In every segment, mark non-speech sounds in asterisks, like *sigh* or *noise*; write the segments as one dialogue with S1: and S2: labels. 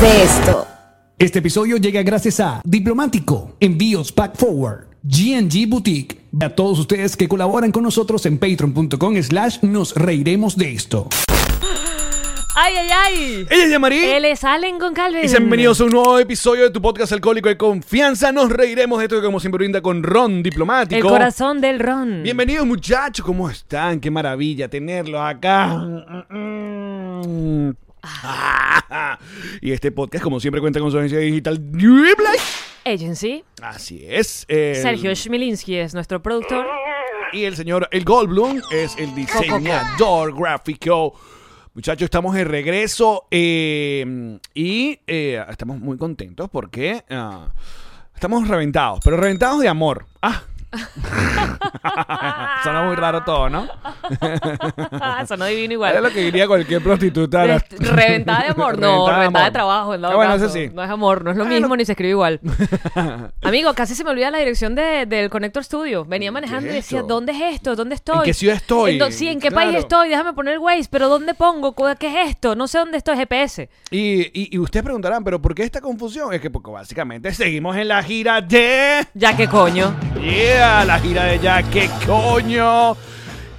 S1: De esto.
S2: Este episodio llega gracias a Diplomático, Envíos Pack Forward, GNG Boutique. A todos ustedes que colaboran con nosotros en patreon.com slash nos reiremos de esto.
S3: ¡Ay, ay, ay!
S4: Ella es Yamari.
S3: Él es Allen con Calvin.
S4: Y sean bienvenidos a un nuevo episodio de tu podcast alcohólico de confianza. Nos reiremos de esto que como siempre brinda con Ron Diplomático.
S3: El corazón del ron.
S4: Bienvenidos muchachos, ¿cómo están? Qué maravilla tenerlos acá. Ah. *laughs* Y este podcast, como siempre, cuenta con su agencia digital.
S3: Agency.
S4: Así es. eh,
S3: Sergio Schmilinski es nuestro productor.
S4: Y el señor El Goldblum es el diseñador gráfico. Muchachos, estamos de regreso eh, y eh, estamos muy contentos porque ah, estamos reventados, pero reventados de amor. Ah. *laughs* Suena muy raro todo, ¿no? *laughs*
S3: Sonó divino
S4: Es
S3: igual.
S4: lo que diría cualquier prostituta.
S3: Reventada de amor, no,
S4: Reventada de
S3: reventada de
S4: amor.
S3: trabajo. en dado
S4: Ah, bueno,
S3: caso.
S4: eso sí.
S3: No es amor, no es lo
S4: Bueno.
S3: mismo ni se escribe igual. *laughs* Amigo, casi se me olvida la dirección de- del Connector Studio. Venía
S4: ¿Qué
S3: manejando
S4: es
S3: y decía? ¿dónde es esto? ¿Dónde estoy?
S4: ¿En qué ciudad estoy?
S3: ¿En dó- sí, ¿en qué
S4: Claro.
S3: país estoy? Déjame poner el Waze, pero ¿dónde pongo? ¿Cu- ¿Qué es esto? No sé dónde estoy, GPS.
S4: Y, y, y ustedes preguntarán, ¿pero por qué esta confusión? Es que porque básicamente seguimos en la gira de...
S3: Ya que coño.
S4: Yeah, la gira de ya, qué coño.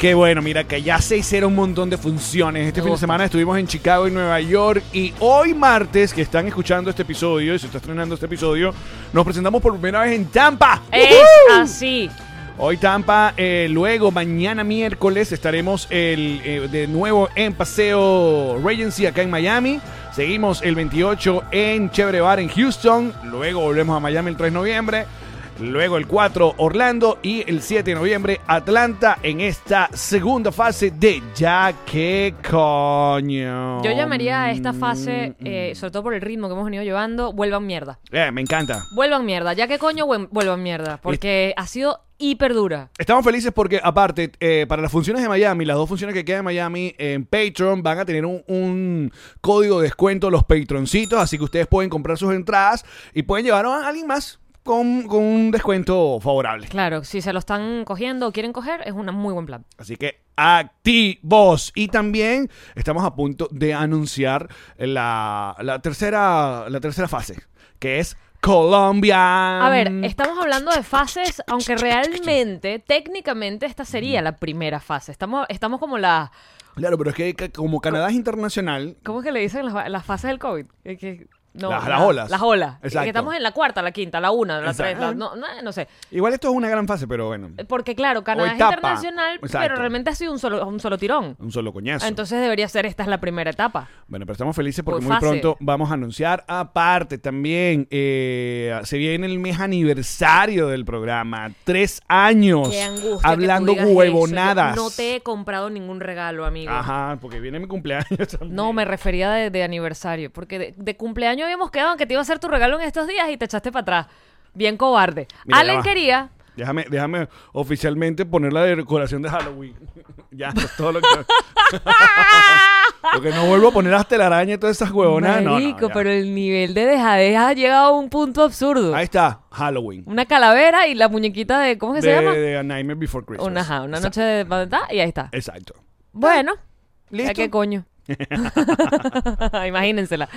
S4: Qué bueno, mira que ya se hicieron un montón de funciones. Este
S3: Me
S4: fin de
S3: gusta.
S4: semana estuvimos en Chicago y Nueva York. Y hoy martes, que están escuchando este episodio, y se está estrenando este episodio, nos presentamos por primera vez en Tampa.
S3: Es así.
S4: Hoy Tampa, eh, luego mañana miércoles estaremos el, eh, de nuevo en Paseo Regency acá en Miami. Seguimos el 28 en Chévere Bar en Houston. Luego volvemos a Miami el 3 de noviembre. Luego el 4 Orlando y el 7 de noviembre Atlanta en esta segunda fase de Ya que coño.
S3: Yo llamaría a esta fase, eh, sobre todo por el ritmo que hemos venido llevando, vuelvan mierda.
S4: Eh, me encanta.
S3: Vuelvan mierda. Ya que coño, vuel- vuelvan mierda. Porque ha sido hiper dura.
S4: Estamos felices porque, aparte, eh, para las funciones de Miami, las dos funciones que quedan en Miami, en Patreon van a tener un, un código de descuento los patroncitos, así que ustedes pueden comprar sus entradas y pueden llevar a alguien más con, con un descuento favorable.
S3: Claro, si se lo están cogiendo o quieren coger, es un muy buen plan.
S4: Así que activos. Y también estamos a punto de anunciar la, la tercera, la tercera fase, que es Colombia.
S3: A ver, estamos hablando de fases, aunque realmente, técnicamente, esta sería la primera fase. Estamos, estamos como la.
S4: Claro, pero es que como Canadá es internacional,
S3: ¿Cómo es que le dicen las, las fases del COVID? Eh, que- no,
S4: Las-
S3: la-
S4: las olas.
S3: Las olas. Eh,
S4: Exacto.
S3: Que estamos en la cuarta, la quinta, la una, la
S4: Exacto.
S3: tres, la- no, no, no sé.
S4: igual esto es una gran fase, pero bueno,
S3: Porque claro, Canadá es
S4: etapa.
S3: internacional,
S4: Exacto.
S3: pero realmente ha sido un solo, un solo tirón.
S4: un solo coñazo.
S3: Entonces debería ser esta es la primera etapa.
S4: Bueno, pero estamos felices porque
S3: Por
S4: muy pronto vamos a anunciar. Aparte, también eh, se viene el mes aniversario del programa. Tres años.
S3: Qué angustia.
S4: Hablando
S3: que tú digas
S4: huevonadas.
S3: eso. Yo No te he comprado ningún regalo, amigo.
S4: Ajá, porque viene mi cumpleaños *laughs* también.
S3: No, me refería de, de aniversario. Porque de, de cumpleaños habíamos quedado en que te iba a hacer tu regalo en estos días y te echaste para atrás. Bien cobarde.
S4: Mira, ya
S3: Allen
S4: va.
S3: quería.
S4: Déjame, déjame oficialmente poner la decoración de Halloween. *laughs* ya, eso es todo lo que. *laughs* porque no vuelvo a poner las telarañas y todas esas huevonas. No, no,
S3: Marico,
S4: ya.
S3: pero el nivel de dejadez ha llegado a un punto absurdo.
S4: Ahí está, Halloween.
S3: Una calavera y la muñequita de. ¿Cómo que
S4: de,
S3: se llama?
S4: de A Nightmare Before Christmas.
S3: una, ajá, una noche de ¿verdad? y ahí está.
S4: Exacto.
S3: Bueno, ya
S4: ¿Listo?
S3: qué coño. *laughs* Imagínensela.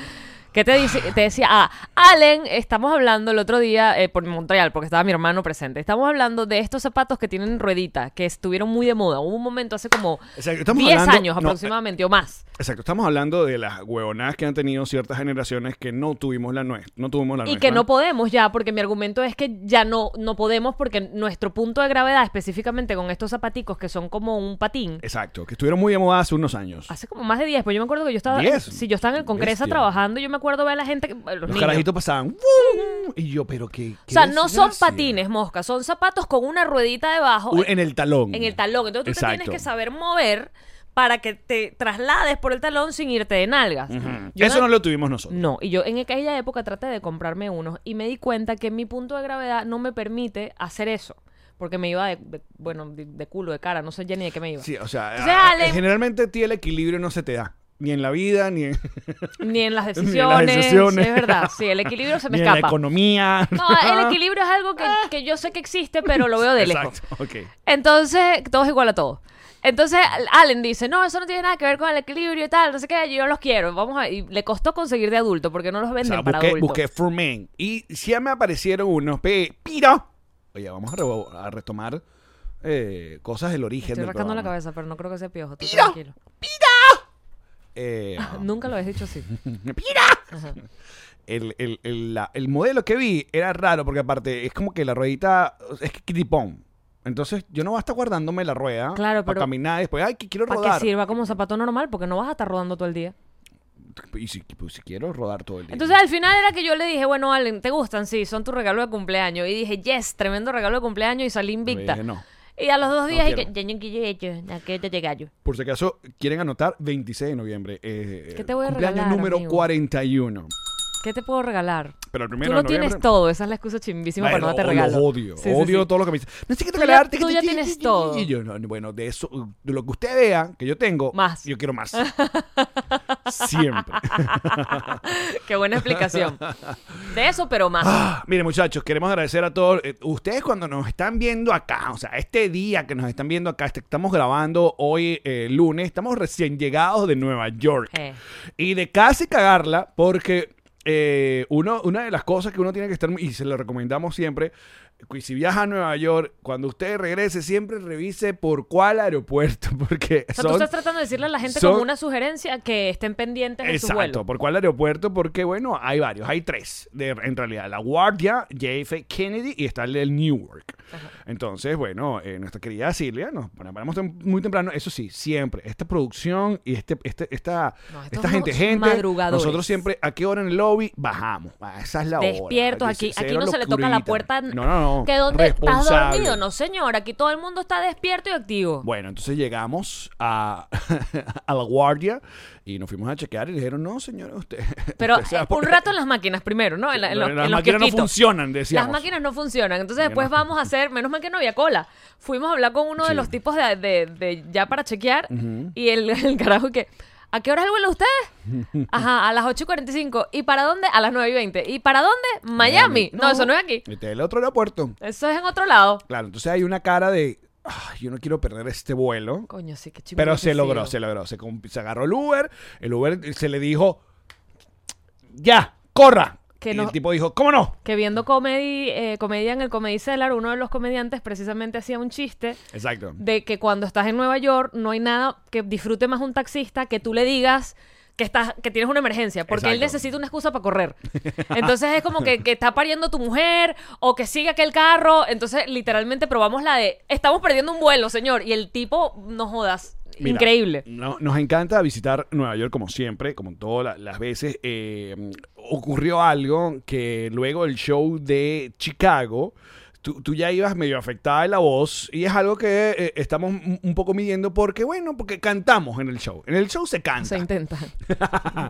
S3: ¿Qué te, dice, te decía? Ah, Allen, estamos hablando el otro día eh, por Montreal, porque estaba mi hermano presente. Estamos hablando de estos zapatos que tienen ruedita, que estuvieron muy de moda. Hubo un momento hace como
S4: Exacto, estamos
S3: 10
S4: hablando-
S3: años
S4: no,
S3: aproximadamente o más.
S4: Exacto, estamos hablando de las huevonadas que han tenido ciertas generaciones que no tuvimos la nuestra, no tuvimos la
S3: Y
S4: nuestra.
S3: que no podemos ya, porque mi argumento es que ya no, no podemos, porque nuestro punto de gravedad, específicamente con estos zapaticos que son como un patín,
S4: Exacto, que estuvieron muy de moda hace unos años.
S3: hace como más de 10. Pues yo me acuerdo que yo estaba.
S4: 10.
S3: Si yo estaba en el Congreso trabajando, yo me acuerdo ver a la gente. que- Los,
S4: Los
S3: niños.
S4: carajitos pasaban. ¡vum! Y yo, pero qué.
S3: O sea, no son patines, mosca, son zapatos con una ruedita debajo
S4: En el talón.
S3: en el talón. Entonces tú te
S4: Exacto.
S3: tienes que saber mover para que te traslades por el talón sin irte de nalgas. Yo
S4: Eso no lo tuvimos nosotros.
S3: No, y yo en aquella época traté de comprarme unos y me di cuenta que mi punto de gravedad no me permite hacer eso. Porque me iba de, de- bueno, de, de culo, de cara, no sé ya ni de qué me iba.
S4: Sí, o sea,
S3: Entonces, Ale-
S4: generalmente a ti el equilibrio no se te da. Ni en la vida, ni en,
S3: Ni en las *laughs*
S4: Ni en las
S3: decisiones.
S4: decisiones.
S3: Es verdad, sí, el equilibrio se *laughs* me
S4: ni en la
S3: escapa.
S4: economía.
S3: No, *laughs* el equilibrio es algo que, que yo sé que existe, pero lo veo de lejos.
S4: Exacto, ok.
S3: Entonces, todo es igual a todo. Entonces Allen dice, no, eso no tiene nada que ver con el equilibrio y tal, no sé qué, yo los quiero. Vamos a... Y le costó conseguir de adulto porque no los
S4: O
S3: venden
S4: sea,
S3: para
S4: busqué,
S3: adultos.
S4: busqué for men. Y sí me aparecieron unos. Pe, ¡Piro! Oye, vamos a, re- a retomar eh, cosas del origen
S3: Estoy
S4: del
S3: rascando la cabeza, pero no creo que sea piojo.
S4: Mira.
S3: tranquilo.
S4: Eh, *laughs*
S3: Nunca lo habías dicho así. *laughs*
S4: ¡Pira! El, el, el, la- el modelo que vi era raro porque aparte es como que la ruedita es que kitipón. Entonces yo no voy a estar guardándome la rueda
S3: Claro,
S4: para
S3: pero-
S4: caminar y después, ay, que quiero
S3: Para
S4: rodar.
S3: que sirva como zapato normal, porque no vas a estar rodando todo el día.
S4: Y si, pues, si quiero rodar todo el día.
S3: Entonces al final era que yo le dije, bueno, Allen, ¿te gustan? Sí, son tu regalo de cumpleaños. Y dije, yes, tremendo regalo de cumpleaños y salí invicta.
S4: dije, no.
S3: Y a los dos días, y no ya que.
S4: Por si acaso quieren anotar, 26 de noviembre. Eh,
S3: ¿Qué te voy a
S4: cumpleaños
S3: regalar,
S4: número
S3: amigo?
S4: 41.
S3: ¿Qué te puedo regalar?
S4: Pero el primero
S3: Tú
S4: de
S3: lo tienes todo, esa es la excusa chimbísima para no darte
S4: lo
S3: regalo.
S4: odio,
S3: Sí, sí,
S4: odio
S3: sí.
S4: todo lo que me dice. Necesito
S3: Tú ya-
S4: regalarte.
S3: tú ya tienes todo.
S4: Y yo, no, bueno, de eso, de lo que usted vea que yo tengo,
S3: Más.
S4: yo quiero más. *laughs* Siempre. *laughs*
S3: Qué buena explicación. De eso, pero más.
S4: Ah, Mire, muchachos, queremos agradecer a todos. eh, ustedes cuando nos están viendo acá, o sea, este día que nos están viendo acá, este- estamos grabando hoy eh, lunes, estamos recién llegados de Nueva York.
S3: Eh.
S4: Y de casi cagarla, porque eh, uno, una de las cosas que uno tiene que estar, y se lo recomendamos siempre, si viaja a Nueva York, cuando usted regrese, siempre revise por cuál aeropuerto, *laughs* porque
S3: O sea, tú estás tratando de decirle a la gente
S4: son-
S3: como una sugerencia que estén pendientes de su vuelo.
S4: Exacto, ¿por cuál aeropuerto? Porque, bueno, hay varios, hay tres, de, en realidad, La Guardia, JF Kennedy y está el del Newark. Entonces, bueno, eh, nuestra querida Silvia, nos tem- muy temprano, eso sí, siempre, esta producción y este, este, esta,
S3: No,
S4: esta gente, gente, nosotros siempre, ¿a qué hora en el lobby? Bajamos, esa es la hora.
S3: Despiertos aquí, aquí no se le toca la puerta.
S4: No, no, no.
S3: Que donde estás dormido, no señor, aquí todo el mundo está despierto y activo.
S4: Bueno, entonces llegamos a, *laughs* a la guardia y nos fuimos a chequear y dijeron, no, señora, usted... *laughs*
S3: Pero
S4: usted
S3: un rato en las máquinas primero, ¿no? En, la- en los,
S4: Las
S3: en
S4: máquinas no funcionan, decíamos.
S3: Las máquinas no funcionan. Entonces después
S4: no.
S3: vamos a hacer, menos mal que no había cola. Fuimos a hablar con uno de los tipos de, de- de ya para chequear y el, el carajo que... ¿A qué hora es el vuelo de ustedes? *laughs* Ajá, a las 8.45. ¿Y para dónde? A las 9.20. ¿Y para dónde? Miami. No, eso no es aquí.
S4: Este es el otro aeropuerto.
S3: Eso es en otro lado.
S4: Claro, entonces hay una cara de, "Ay, yo no quiero perder este vuelo.
S3: Coño, sí, qué chido.
S4: Pero se logró, se logró. Se agarró el Uber, el Uber se le dijo, ya, corra.
S3: Que
S4: y
S3: no-
S4: el tipo dijo, ¿cómo no?
S3: Que viendo comedy, eh, comedia en el Comedy Cellar, uno de los comediantes precisamente hacía un chiste
S4: Exacto.
S3: de que cuando estás en Nueva York no hay nada que disfrute más un taxista que tú le digas que estás que tienes una emergencia porque él necesita una excusa para correr *laughs* entonces es como que, que está pariendo tu mujer o que sigue aquel carro entonces literalmente probamos la de estamos perdiendo un vuelo señor y el tipo no jodas
S4: Mira,
S3: increíble
S4: no- nos encanta visitar Nueva York como siempre, como todas la- las veces. Eh, ocurrió algo que luego del show de Chicago, tú, tú ya ibas medio afectada de la voz y es algo que eh, estamos un un poco midiendo porque, bueno, porque cantamos en el show. En el show se canta.
S3: se intenta *laughs*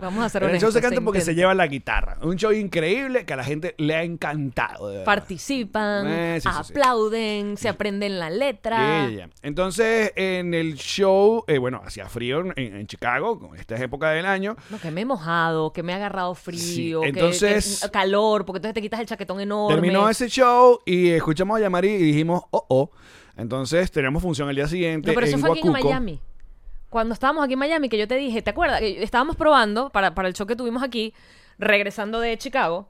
S3: vamos a ser
S4: en el show se canta porque se lleva la guitarra. Un show increíble que a la gente le ha encantado. de
S3: participan
S4: Eh, sí, sí, sí.
S3: aplauden se aprenden la letra
S4: ya, ya. Entonces, en el show, eh, bueno, hacía frío en, en Chicago, con esta época del año.
S3: No, que me he mojado, que me ha agarrado frío, que-
S4: entonces-
S3: que- calor, porque entonces te quitas el chaquetón enorme.
S4: Terminó ese show y escuchamos a Yamari y dijimos, oh, oh. Entonces, teníamos función el día siguiente.
S3: No, pero eso
S4: en
S3: fue aquí en
S4: Huacuco.
S3: Miami. Cuando estábamos aquí en Miami, que yo te dije, ¿te acuerdas? Que estábamos probando para, para el show que tuvimos aquí, regresando de Chicago,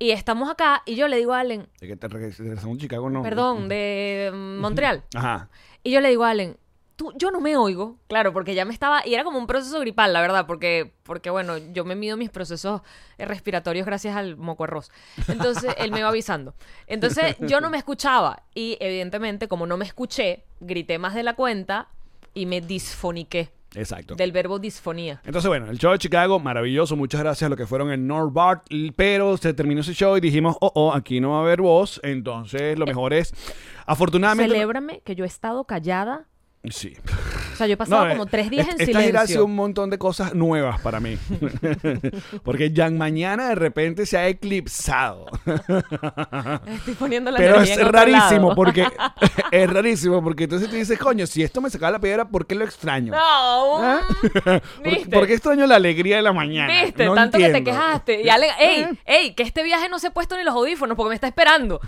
S3: y estamos acá, y yo le digo a Allen,
S4: De que te regres- regresamos a Chicago, no.
S3: perdón, de Montreal,
S4: Ajá.
S3: y yo le digo a Allen, tú, yo no me oigo, claro, porque ya me estaba, y era como un proceso gripal, la verdad, porque, porque bueno, yo me mido mis procesos eh, respiratorios gracias al moco arroz. Entonces, él me iba avisando. Entonces, yo no me escuchaba, y evidentemente, como no me escuché, grité más de la cuenta y me disfoniqué.
S4: Exacto.
S3: Del verbo disfonía.
S4: Entonces, bueno, el show de Chicago, maravilloso. Muchas gracias a los que fueron en North Bart. Pero se terminó ese show y dijimos, oh, oh, aquí no va a haber voz. Entonces, lo mejor es, afortunadamente.
S3: Celébrame que yo he estado callada.
S4: Sí.
S3: O sea, yo he pasado
S4: No,
S3: como
S4: eh,
S3: tres días
S4: est-
S3: en
S4: Esta gira ha sido
S3: silencio.
S4: un montón de cosas nuevas para mí. *laughs* Porque Jan Mañana de repente se ha eclipsado.
S3: Estoy poniendo la
S4: Pero es
S3: en otro
S4: rarísimo
S3: lado.
S4: porque *laughs* *laughs* es rarísimo porque entonces tú dices, coño, si esto me sacaba la piedra, ¿por qué lo extraño?
S3: No,
S4: ¿Ah? ¿Por,
S3: ¿viste?
S4: por qué extraño la alegría de la mañana?
S3: Viste,
S4: No
S3: tanto que te
S4: entiendo.
S3: quejaste. Y Allen, ey, ey, que este viaje no se ha puesto ni los audífonos porque me está esperando.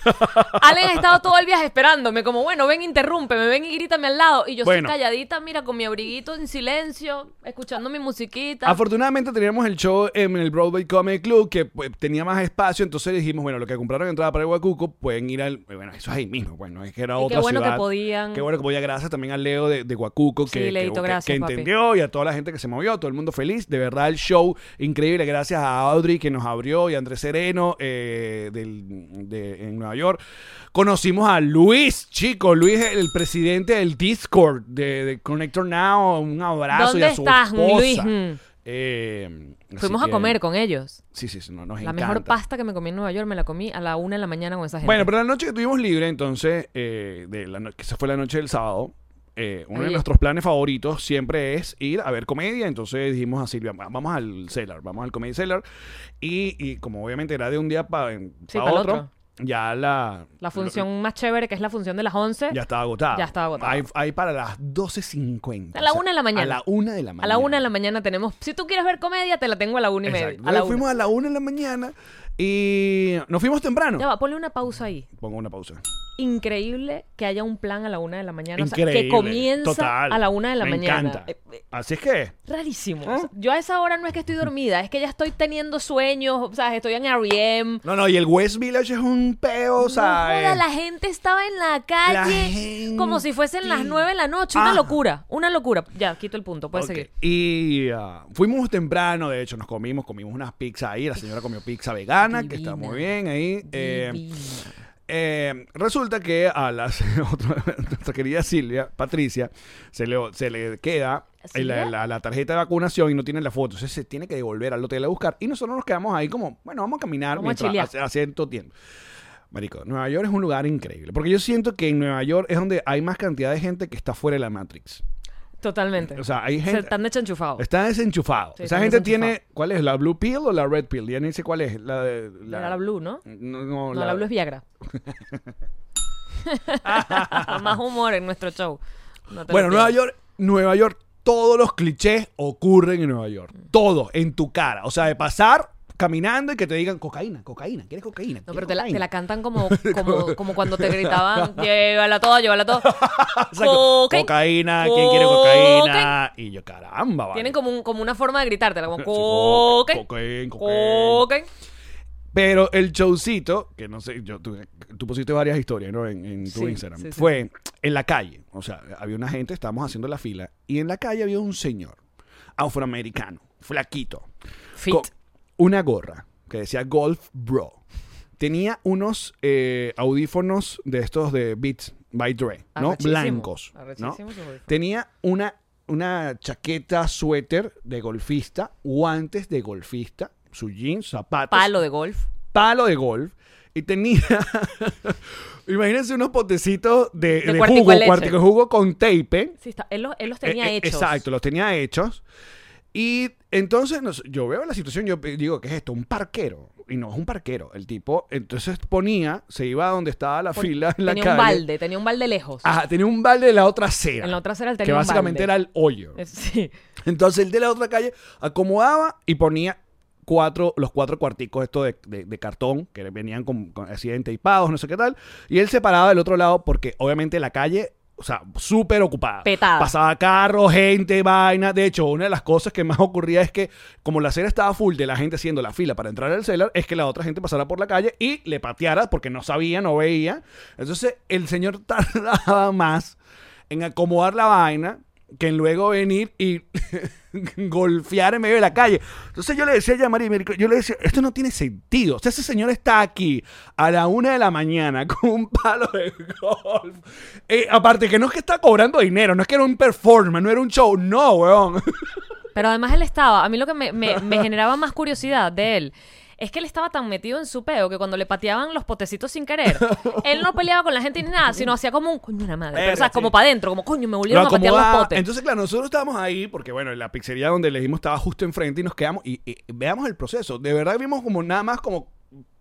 S3: Allen ha estado todo el viaje esperándome, como, bueno, ven, interrúmpeme, ven y grítame al lado. Y yo
S4: Bueno.
S3: soy calladita, mira, con mi abriguito en silencio, escuchando mi musiquita.
S4: Afortunadamente teníamos el show en el Broadway Comedy Club que pues, tenía más espacio, entonces dijimos, bueno, lo que compraron entrada para el Huacuco pueden ir al... Bueno, eso es ahí mismo, bueno, es que era
S3: Y qué
S4: otra
S3: bueno que podían.
S4: Qué bueno que podía, gracias también al Leo de, de Huacuco
S3: Sí,
S4: que,
S3: Leito,
S4: que-
S3: gracias,
S4: entendió y a toda la gente que se movió, todo el mundo feliz. De verdad, el show increíble, gracias a Audrey que nos abrió y a Andrés Sereno eh, del- de- en Nueva York. Conocimos a Luis, chico, Luis, el presidente del Discord de, de Connector Now. Un abrazo
S3: ¿Dónde
S4: y a su
S3: estás,
S4: esposa.
S3: Luis? Mm.
S4: Eh,
S3: Fuimos a
S4: que-
S3: comer con ellos.
S4: Sí, sí, sí, no, nos
S3: La
S4: encanta.
S3: mejor pasta que me comí en Nueva York me la comí a la una de la mañana con esa gente.
S4: Bueno, pero la noche que tuvimos libre, entonces, eh, de la no- que esa fue la noche del sábado, eh, uno de nuestros planes favoritos siempre es ir a ver comedia. Entonces dijimos a Silvia, "Va- vamos al Cellar, vamos al Comedy Cellar. Y, y como obviamente era de un día para
S3: Sí, pa'l
S4: otro,
S3: otro.
S4: Ya la,
S3: la función más chévere, que es la función de las 11,
S4: ya estaba agotada.
S3: Ya estaba agotada.
S4: Hay, hay para las 12.50.
S3: A la una de la mañana.
S4: A la una de la mañana.
S3: a la una de la mañana tenemos... Si tú quieres ver comedia, te la tengo a la una y media. A la
S4: fuimos a la una de la mañana y nos fuimos temprano.
S3: Ya va, ponle una pausa ahí.
S4: Pongo una pausa.
S3: Increíble que haya un plan a la una de la mañana. o sea, que
S4: Increíble.
S3: comienza
S4: Total.
S3: a la una de la
S4: Me
S3: mañana.
S4: encanta.
S3: Eh, eh,
S4: Así es que...
S3: rarísimo. O sea, yo a esa hora no es que estoy dormida, es que ya estoy teniendo sueños, o sea, estoy en R.E.M.
S4: No, no, y el West Village es un peo, o
S3: No
S4: sea...
S3: joda,
S4: eh,
S3: la gente estaba en la calle como si fuesen las nueve de la noche. Una
S4: Ah.
S3: locura, una locura. Ya, quito el punto, puedes
S4: ok.
S3: seguir.
S4: Y ah, fuimos temprano, de hecho, nos comimos, comimos unas pizzas ahí. La señora comió pizza vegana, que está muy bien ahí. Eh, eh, resulta que a la, *laughs* otra- nuestra querida Silvia, Patricia, se le, se le queda la,
S3: ¿Silvia?
S4: la- la tarjeta de vacunación y no tiene la foto. Entonces se tiene que devolver al hotel a buscar. Y nosotros nos quedamos ahí como, bueno, vamos a caminar
S3: Vamos a
S4: mientras
S3: chilear.
S4: hace, tiempo. Marico, Nueva York es un lugar increíble. Porque yo siento que en Nueva York es donde hay más cantidad de gente que está fuera de la Matrix.
S3: Totalmente.
S4: O sea, hay
S3: Se
S4: gente...
S3: están desenchufados.
S4: Está desenchufado.
S3: Sí,
S4: Esa gente tiene. ¿Cuál es? ¿La blue pill o la red pill? Ya ni sé cuál es. La, de-
S3: Era la Blue, ¿no?
S4: No, no,
S3: No, la, Blue es Viagra. *laughs* Más humor en nuestro show. No
S4: Bueno, Nueva. York, Nueva York, todos los clichés ocurren en Nueva York. Todo en tu cara. O sea, de pasar caminando y que te digan cocaína, cocaína, ¿quieres cocaína?
S3: No,
S4: ¿Quieres
S3: pero te la, te
S4: cocaína?"
S3: la cantan como, *laughs* como, como cuando te gritaban, *laughs* llévala todo, llévala todo. *laughs*
S4: Exacto.
S3: Cocaína.
S4: Cocaína, ¿quién quiere cocaína? Y yo, caramba, vale.
S3: Tienen como, un, como una forma de gritártela, como cocaína.
S4: cocaína, cocaína.
S3: Cocaína.
S4: Pero el showcito, que no sé, yo, tú, tú pusiste varias historias ¿no? en, en tu
S3: Sí,
S4: Instagram,
S3: sí, sí.
S4: fue en la calle. O sea, había una gente, estábamos haciendo la fila, y en la calle había un señor afroamericano, flaquito,
S3: Fit.
S4: con una gorra que decía Golf Bro. Tenía unos eh, audífonos de estos de Beats by Dre, ¿no?
S3: Arrechísimo,
S4: Blancos. ¿no?
S3: arrechísimo su audífono.
S4: Tenía una, una chaqueta suéter de golfista, guantes de golfista, su jeans, zapatos.
S3: Palo de golf.
S4: palo de golf. Y tenía, *laughs* imagínense unos potecitos de,
S3: De
S4: de
S3: cuartico
S4: jugo,
S3: de leche.
S4: cuartico de jugo con tape.
S3: Sí, está. Él, los, él los tenía
S4: Eh, eh,
S3: hechos.
S4: Exacto, los tenía hechos. Y entonces nos- yo veo la situación, yo digo, ¿qué es esto? Un parquero. Y no es un parquero. El tipo, entonces ponía, se iba a donde estaba la
S3: Pon-
S4: fila en la
S3: tenía
S4: calle.
S3: un balde, tenía un balde lejos.
S4: Ajá, tenía un balde de la otra acera.
S3: En la otra acera él tenía
S4: Que
S3: un
S4: básicamente
S3: balde.
S4: era el hoyo.
S3: Es- Sí.
S4: Entonces el de la otra calle acomodaba y ponía cuatro, los cuatro cuarticos estos de, de- de cartón que venían con, con así no sé qué tal. Y él se paraba del otro lado porque obviamente la calle, o sea, súper ocupada.
S3: Petada.
S4: Pasaba carro, gente, vaina. De hecho, una de las cosas que más ocurría es que como la acera estaba full de la gente haciendo la fila para entrar al cellar, es que la otra gente pasara por la calle y le pateara porque no sabía, no veía. Entonces el señor *laughs* tardaba más en acomodar la vaina que en luego venir y *laughs* *laughs* golfear en medio de la calle. Entonces yo le decía a Yamari, yo le decía, esto no tiene sentido. O sea, ese señor está aquí a la una de la mañana *laughs* con un palo de golf. Eh, aparte que no es que está cobrando dinero, no es que era un performance, no era un show, no, weón. *laughs*
S3: Pero además él estaba, a mí lo que me, generaba más curiosidad de él es que él estaba tan metido en su peo que cuando le pateaban los potecitos sin querer, él no peleaba con la gente ni nada, sino hacía como un coño de la madre. Pero, o sea, como para adentro, como coño, me volvieron a patear los potes.
S4: Entonces, claro, nosotros estábamos ahí porque, bueno, la pizzería donde le dijimos estaba justo enfrente y nos quedamos y, y veamos el proceso. De verdad vimos como nada más como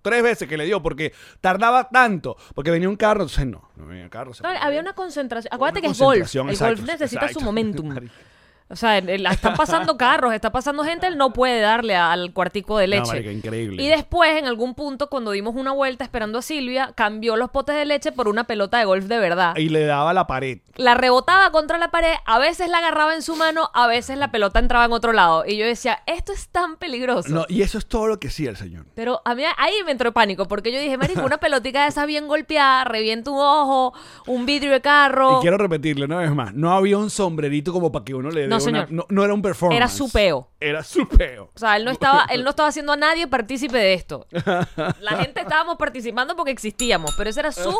S4: tres veces que le dio porque tardaba tanto. Porque venía un carro, entonces no, no venía carro.
S3: No, había una concentración.
S4: Una
S3: Acuérdate que es golf. El golf necesita
S4: exacto.
S3: su momentum. *laughs* O sea, él- están pasando carros, está pasando gente, él no puede darle al cuartico de
S4: No,
S3: leche.
S4: marica, increíble.
S3: Y después, en algún punto, cuando dimos una vuelta esperando a Silvia, cambió los potes de leche por una pelota de golf de verdad.
S4: Y le daba la pared.
S3: La rebotaba contra la pared, a veces la agarraba en su mano, a veces la pelota entraba en otro lado. Y yo decía, esto es tan peligroso.
S4: No, y eso es todo lo que hacía el señor.
S3: Pero a mí ahí me entró pánico, porque yo dije, marico, una pelotica de esas bien golpeada, revienta un ojo, un vidrio de carro.
S4: Y quiero repetirlo una vez más. No había un sombrerito como para que uno le dé
S3: No,
S4: una-
S3: señor.
S4: No, no era un performance.
S3: Era su peo.
S4: Era su peo.
S3: O sea, él no estaba, él no *laughs* estaba haciendo a nadie partícipe de esto. La *laughs* gente estábamos participando porque existíamos, pero ese era su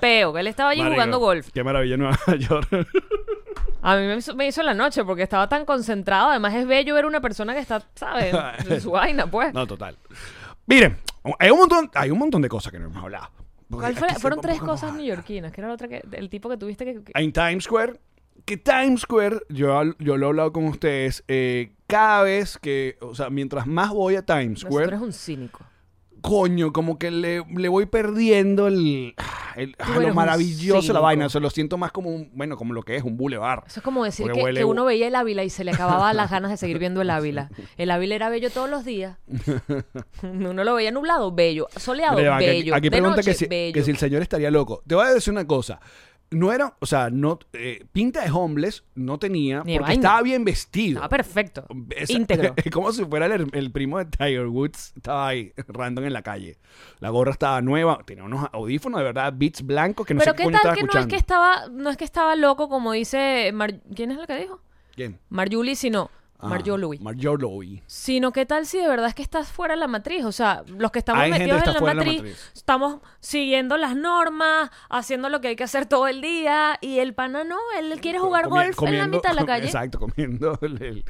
S3: peo, que él estaba allí
S4: Marico,
S3: jugando golf.
S4: Qué maravilla Nueva *laughs* York.
S3: A mí me hizo, me hizo la noche porque estaba tan concentrado. Además es bello ver una persona que está, ¿sabes? En su vaina, pues.
S4: no, total. Miren, hay un montón, hay un montón de cosas que no hemos hablado.
S3: ¿Cuál fue? Fueron tres cosas neoyorquinas, que era la otra que, el tipo que tuviste que... que-
S4: En Times Square, que Times Square, yo, yo lo he hablado con ustedes, eh, cada vez que, o sea, mientras más voy a Times
S3: No, tú eres
S4: Square,
S3: un cínico.
S4: coño, como que le, le voy perdiendo el, el- ah, lo maravilloso de la vaina. O sea, lo siento más como un, bueno, como lo que es un boulevard.
S3: Eso es como decir que,
S4: huele-
S3: que uno veía el Ávila y se le acababan *laughs* las ganas de seguir viendo el Ávila. El Ávila era bello todos los días. *laughs* Uno lo veía nublado, bello. Soleado,
S4: Mira, aquí-
S3: bello.
S4: Aquí,
S3: de
S4: pregunta
S3: noche,
S4: que, si,
S3: bello.
S4: que si el señor estaría loco. Te voy a decir una cosa. No era, o sea, no, eh, pinta de homeless no tenía,
S3: Ni de
S4: porque
S3: vaina.
S4: estaba bien vestido.
S3: Estaba perfecto. *laughs*
S4: Esa-
S3: Íntegro.
S4: Es *laughs* como si fuera el, el primo de Tiger Woods. Estaba ahí, random en la calle. La gorra estaba nueva. Tenía unos audífonos de verdad, beats blancos que no
S3: Pero
S4: sé
S3: qué
S4: coño
S3: tal
S4: estaba
S3: que no es que estaba, no es que estaba loco como dice Mar- ¿quién es la que dijo?
S4: ¿Quién?
S3: Marjuli, sino
S4: Ah,
S3: Marjolui.
S4: Marjolui.
S3: Sino qué tal si de verdad es que estás fuera de la matriz, o sea, los que estamos
S4: Hay
S3: metidos en la matriz, estamos siguiendo las normas, haciendo lo que hay que hacer todo el día y el pana no, él quiere jugar
S4: Comi-
S3: golf en la mitad de la calle. *laughs*
S4: Exacto, comiendo el- el-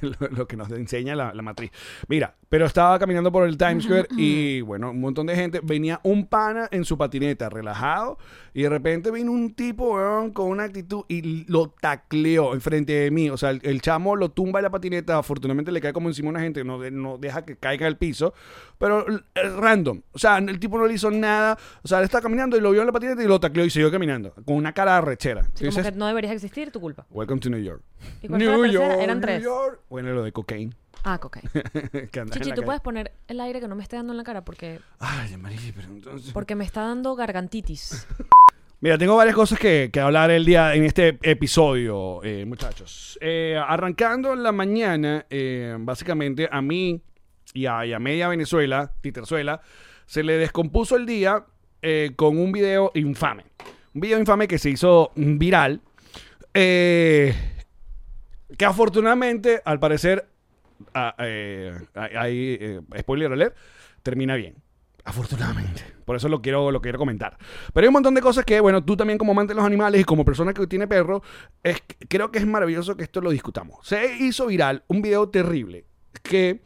S4: *laughs* lo, lo que nos enseña la, la matriz. Mira, pero estaba caminando por el Times *laughs* Square y bueno, un montón de gente. Venía un pana en su patineta, relajado, y de repente vino un tipo weón, con una actitud y lo tacleó enfrente de mí. O sea, el, el chamo lo tumba la patineta, afortunadamente le cae como encima a una gente, no, no deja que caiga al piso, pero random. O sea, el tipo no le hizo nada. O sea, él estaba caminando y lo vio en la patineta y lo tacleó y siguió caminando, con una cara de rechera.
S3: Sí, como
S4: Dices,
S3: que no deberías existir, tu culpa.
S4: Welcome to New York.
S3: ¿Y cuál fue la tercera? Eran tres.
S4: York. Bueno, lo de cocaine.
S3: Ah, ok. *laughs* Chichi, tú puedes poner el aire que no me esté dando en la cara porque,
S4: Ay, María, pero entonces...
S3: porque me está dando gargantitis. *laughs*
S4: Mira, tengo varias cosas que, hablar el día en este episodio, eh, muchachos. Eh, arrancando en la mañana, eh, básicamente a mí y a, y a media Venezuela, Titerzuela, se le descompuso el día eh, con un video infame. Un video infame que se hizo viral. que afortunadamente, al parecer, ah, eh, spoiler alert, termina bien. Afortunadamente. Por eso lo quiero, lo quiero comentar. Pero hay un montón de cosas que, bueno, tú también como amante de los animales y como persona que tiene perro, es, creo que es maravilloso que esto lo discutamos. Se hizo viral un video terrible que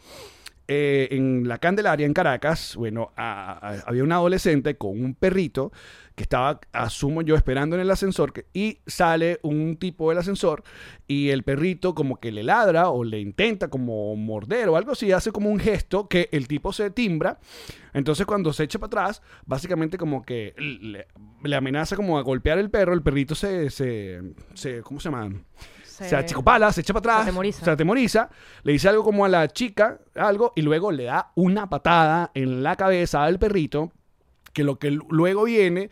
S4: eh, en la Candelaria, en Caracas, bueno, había un adolescente con un perrito que estaba, asumo yo, esperando en el ascensor y sale un tipo del ascensor y el perrito como que le ladra o le intenta como morder o algo así, hace como un gesto que el tipo se timbra. Entonces cuando se echa para atrás, básicamente como que le, le amenaza como a golpear el perro, el perrito se, se, se ¿cómo se llama? Se, achicopala, se echa para atrás,
S3: se atemoriza.
S4: se atemoriza, le dice algo como a la chica, algo, y luego le da una patada en la cabeza al perrito, que lo que luego viene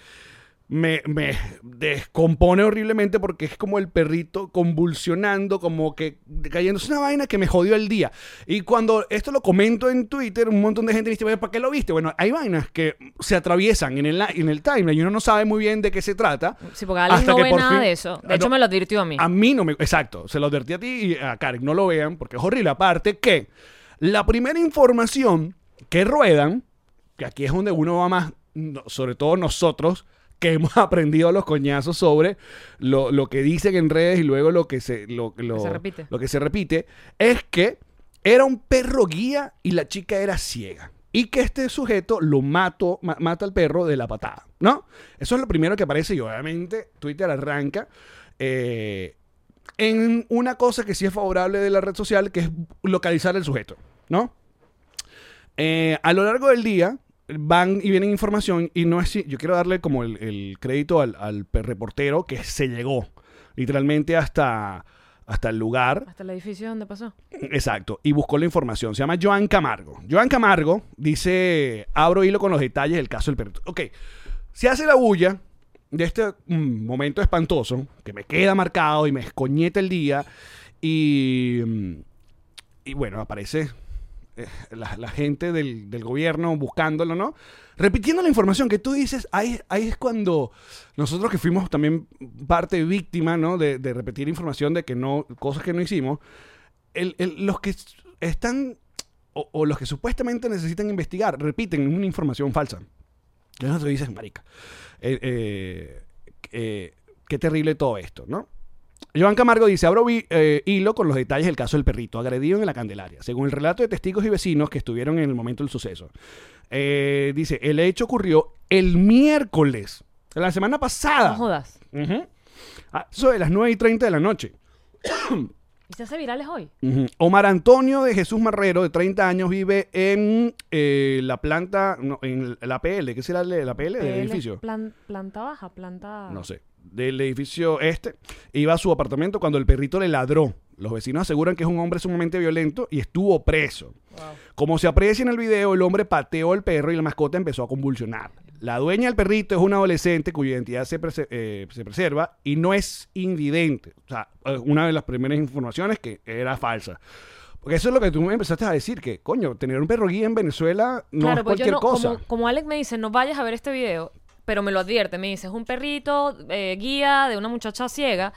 S4: me, me descompone horriblemente porque es como el perrito convulsionando, como que cayendo. Es una vaina que me jodió el día. Y cuando esto lo comento en Twitter, un montón de gente dice, "Oye, ¿para qué lo viste? Bueno, hay vainas que se atraviesan en el, en el timeline y uno no sabe muy bien de qué se trata.
S3: Sí, porque Alex
S4: hasta
S3: no
S4: que
S3: ve
S4: por
S3: nada
S4: fin-
S3: de eso.
S4: Ah,
S3: De hecho,
S4: no.
S3: me lo advirtió a mí.
S4: A mí no me. Exacto. Se lo advertí a ti y a Karen. No lo vean porque es horrible. Aparte que la primera información que ruedan, que aquí es donde uno va más, sobre todo nosotros, que hemos *laughs* aprendido los coñazos sobre lo, lo que dicen en redes y luego lo que se, lo, lo-
S3: se repite.
S4: lo que se repite, es que era un perro guía y la chica era ciega. Y que este sujeto lo mató, ma- mata al perro de la patada, ¿no? Eso es lo primero que aparece y obviamente Twitter arranca eh, en una cosa que sí es favorable de la red social, que es localizar el sujeto, ¿no? Eh, a lo largo del día van y vienen información y no es... si- Yo quiero darle como el, el crédito al, al reportero que se llegó literalmente hasta, hasta el lugar.
S3: Hasta el edificio donde pasó.
S4: Exacto. Y buscó la información. Se llama Joan Camargo. Joan Camargo dice, abro hilo con los detalles del caso del perrito. Ok, se hace la bulla de este mm, momento espantoso que me queda marcado y me escoñeta el día. Y, mm, y bueno, aparece eh, la, gente del, gobierno buscándolo, ¿no? Repitiendo la información que tú dices, ahí, es cuando nosotros que fuimos también parte víctima, ¿no? De, repetir información de que no, cosas que no hicimos, los que están, o, los que supuestamente necesitan investigar, repiten una información falsa. Y tú dices, marica, eh, eh, qué terrible todo esto, ¿no? Joan Camargo dice, abro eh, hilo con los detalles del caso del perrito agredido en la Candelaria. Según el relato de testigos y vecinos que estuvieron en el momento del suceso. Eh, dice, el hecho ocurrió el miércoles, la semana pasada.
S3: No jodas.
S4: Ah, eso de las 9 y 30 de la noche.
S3: ¿Y se hace virales hoy?
S4: Omar Antonio de Jesús Marrero, de 30 años, vive en eh, la planta, no, en la PL. ¿Qué será la PL del
S3: PL,
S4: edificio?
S3: plan- planta baja, planta...
S4: No sé. Del edificio este. Iba a su apartamento cuando el perrito le ladró. Los vecinos aseguran que es un hombre sumamente violento y estuvo preso.
S3: Wow.
S4: Como se aprecia en el video, el hombre pateó al perro y la mascota empezó a convulsionar. La dueña del perrito es una adolescente cuya identidad se, prese- eh, se preserva y no es invidente. O sea, una de las primeras informaciones que era falsa. Porque eso es lo que tú me empezaste a decir, que coño, tener un perro guía en Venezuela no
S3: claro,
S4: es
S3: pues
S4: cualquier
S3: yo no,
S4: cosa.
S3: Como, como Alex me dice, no vayas a ver este video, pero me lo advierte, me dice, es un perrito eh, guía de una muchacha ciega.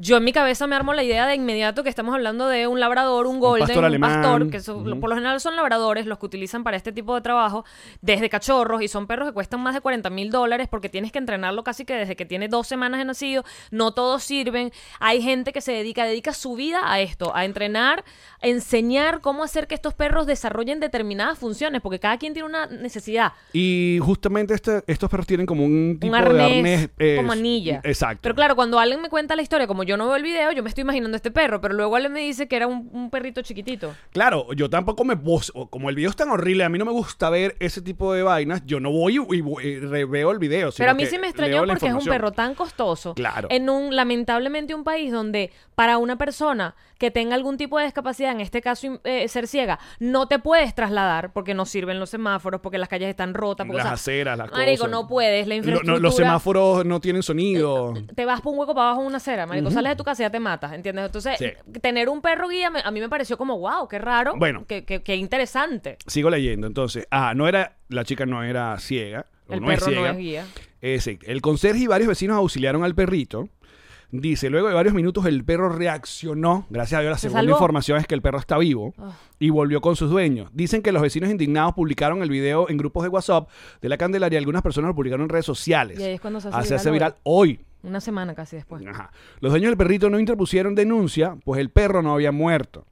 S3: Yo en mi cabeza me armo la idea de inmediato que estamos hablando de un labrador, un golden,
S4: pastor
S3: un
S4: alemán.
S3: pastor, que so-
S4: Ujú.
S3: por lo general son labradores los que utilizan para este tipo de trabajo, desde cachorros, y son perros que cuestan más de 40 mil dólares porque tienes que entrenarlo casi que desde que tiene dos semanas de nacido. No todos sirven. Hay gente que se dedica, dedica su vida a esto, a entrenar, a enseñar cómo hacer que estos perros desarrollen determinadas funciones, porque cada quien tiene una necesidad.
S4: Y justamente este- estos perros tienen como un tipo
S3: un arnés,
S4: de arnés. eh,
S3: como anilla.
S4: Exacto.
S3: Pero claro, cuando alguien me cuenta la historia, como yo no veo el video, yo me estoy imaginando este perro, pero luego alguien me dice que era un, un perrito chiquitito.
S4: Claro, yo tampoco me... Como el video es tan horrible, a mí no me gusta ver ese tipo de vainas, yo no voy y, y y reveo el video.
S3: Pero a mí sí me extrañó porque es un perro tan costoso.
S4: Claro.
S3: En un, lamentablemente, un país donde para una persona que tenga algún tipo de discapacidad, en este caso eh, ser ciega, no te puedes trasladar porque no sirven los semáforos, porque las calles están rotas. Porque,
S4: Las
S3: o sea,
S4: aceras, las
S3: marico,
S4: cosas.
S3: no puedes, la
S4: Lo-
S3: infraestructura...
S4: no, los semáforos no tienen sonido.
S3: te vas por un hueco para abajo de una acera, marico, sales de tu casa y ya te matas, ¿entiendes? Entonces,
S4: Sí.
S3: tener un perro guía me- a mí me pareció como, wow, qué raro,
S4: Bueno.
S3: qué, qué- qué interesante.
S4: Sigo leyendo. Entonces, ah, no era... La chica no era ciega.
S3: El
S4: no es
S3: perro no
S4: ciega.
S3: es guía.
S4: Eh, sí. El conserje y varios vecinos auxiliaron al perrito. Dice, luego de varios minutos el perro reaccionó. Gracias a Dios, la
S3: ¿Se
S4: segunda
S3: salvó?
S4: información es que el perro está vivo
S3: Ah.
S4: y volvió con sus dueños. Dicen que los vecinos indignados publicaron el video en grupos de WhatsApp de la Candelaria y algunas personas lo publicaron en redes sociales.
S3: Y ahí es cuando se hace viral
S4: hace viral hoy.
S3: Una semana casi después.
S4: Ajá. Los dueños del perrito no interpusieron denuncia, pues el perro no había muerto.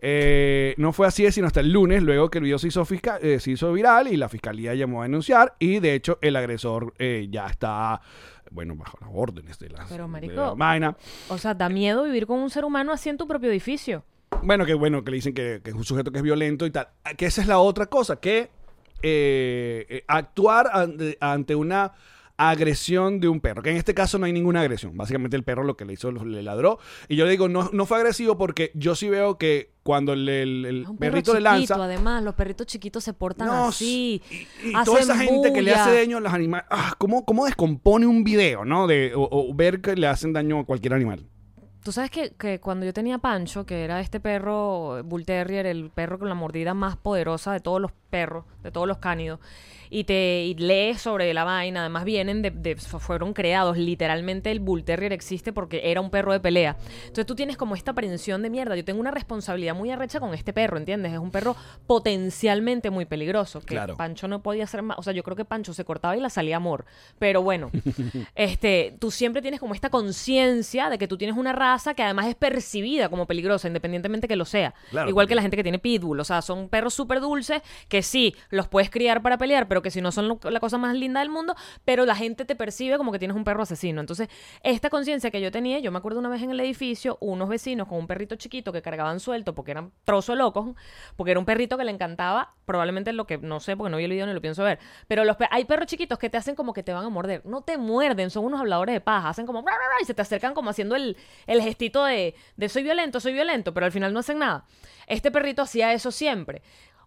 S4: Eh, no fue así, sino hasta el lunes, luego que el video se hizo, fisca- eh, se hizo viral y la fiscalía llamó a denunciar y de hecho el agresor eh, ya está, bueno, bajo las órdenes de la,
S3: Pero,
S4: de
S3: marico,
S4: la vaina.
S3: O sea, da miedo vivir con un ser humano así en tu propio edificio.
S4: Bueno, que bueno, que le dicen que, que es un sujeto que es violento y tal. Que esa es la otra cosa, que eh, eh, actuar ante, ante una agresión de un perro, que en este caso no hay ninguna agresión. Básicamente el perro lo que le hizo, le ladró. Y yo le digo, no, no fue agresivo porque yo sí veo que cuando el, el- el
S3: perro
S4: perrito le
S3: chiquito,
S4: lanza...
S3: además, los perritos chiquitos se portan
S4: No,
S3: así.
S4: y, y toda esa gente que le hace daño a los animales. Ah, ¿cómo, ¿Cómo descompone un video, no? De, o, o ver que le hacen daño a cualquier animal.
S3: Tú sabes que, que cuando yo tenía Pancho, que era este perro Bull Terrier, el perro con la mordida más poderosa de todos los perros, de todos los cánidos, y te y lees sobre la vaina, además vienen de, de- fueron creados, literalmente el Bull Terrier existe porque era un perro de pelea. Entonces tú tienes como esta aprensión de mierda, yo tengo una responsabilidad muy arrecha con este perro, ¿entiendes? Es un perro potencialmente muy peligroso, que
S4: Claro.
S3: Pancho no podía ser más, o sea, yo creo que Pancho se cortaba y la salía amor, pero bueno, *laughs* este, tú siempre tienes como esta conciencia de que tú tienes una raza que además es percibida como peligrosa, independientemente que lo sea.
S4: Claro,
S3: Igual
S4: porque-
S3: que la gente que tiene pitbull, o sea, son perros súper dulces que que sí, los puedes criar para pelear, pero que si no son la cosa más linda del mundo, pero la gente te percibe como que tienes un perro asesino. Entonces, esta conciencia que yo tenía, yo me acuerdo una vez en el edificio, unos vecinos con un perrito chiquito que cargaban suelto porque eran trozo locos, porque era un perrito que le encantaba, probablemente lo que, no sé, porque no vi el video ni lo pienso ver, pero los pe- hay perros chiquitos que te hacen como que te van a morder. No te muerden, son unos habladores de paja, hacen como... Y se te acercan como haciendo el, el gestito de, de soy violento, soy violento, pero al final no hacen nada. Este perrito hacía eso siempre.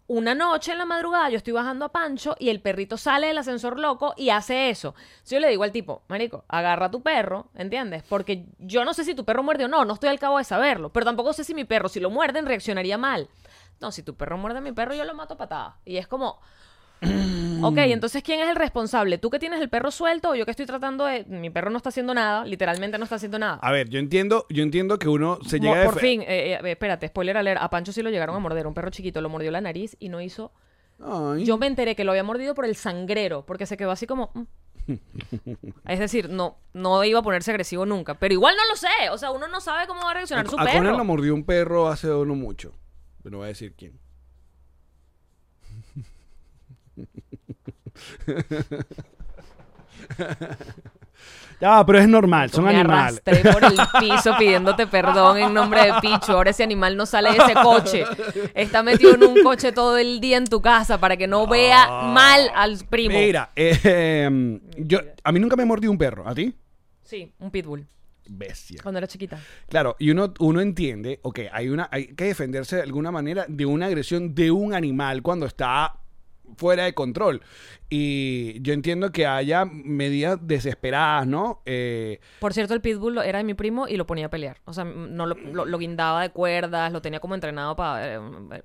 S3: Una noche en la madrugada yo estoy bajando a Pancho y el perrito sale del ascensor loco y hace eso. Si yo le digo al tipo, marico, agarra a tu perro, ¿entiendes? Porque yo no sé si tu perro muerde o no, no estoy al cabo de saberlo, pero tampoco sé si mi perro, si lo muerden, reaccionaría mal. No, si tu perro muerde a mi perro, yo lo mato a patada. Y es como, *clears throat* ok, entonces ¿quién es el responsable? ¿Tú que tienes el perro suelto o yo que estoy tratando de... Mi perro no está haciendo nada, literalmente no está haciendo nada.
S4: A ver, yo entiendo, yo entiendo que uno se
S3: Mo-
S4: llega a
S3: por fin, eh, eh, espérate, spoiler alert, a Pancho sí lo llegaron a morder, un perro chiquito, lo mordió la nariz y no hizo...
S4: Ay.
S3: Yo me enteré que lo había mordido por el sangrero, porque se quedó así como... mm. Es decir, no, no iba a ponerse agresivo nunca, pero igual no lo sé, o sea, uno no sabe cómo va a reaccionar su
S4: a Conan
S3: perro.
S4: lo mordió un perro hace no mucho. Pero no voy a decir quién. Ya, *laughs* pero es normal, son
S3: me
S4: animales.
S3: arrastré por el piso pidiéndote perdón en nombre de Picho. Ahora ese animal no sale de ese coche. Está metido en un coche todo el día en tu casa para que no vea mal al primo.
S4: Mira, eh, em, yo, a mí nunca me mordió un perro. ¿A ti?
S3: Sí, un pitbull.
S4: Bestia.
S3: Cuando era chiquita.
S4: Claro, y uno, uno entiende, ok, hay, una, hay que defenderse de alguna manera de una agresión de un animal cuando está fuera de control. Y yo entiendo que haya medidas desesperadas, ¿no? Eh,
S3: Por cierto, el pitbull era de mi primo y lo ponía a pelear. O sea, no lo, lo- lo guindaba de cuerdas, lo tenía como entrenado para... eh,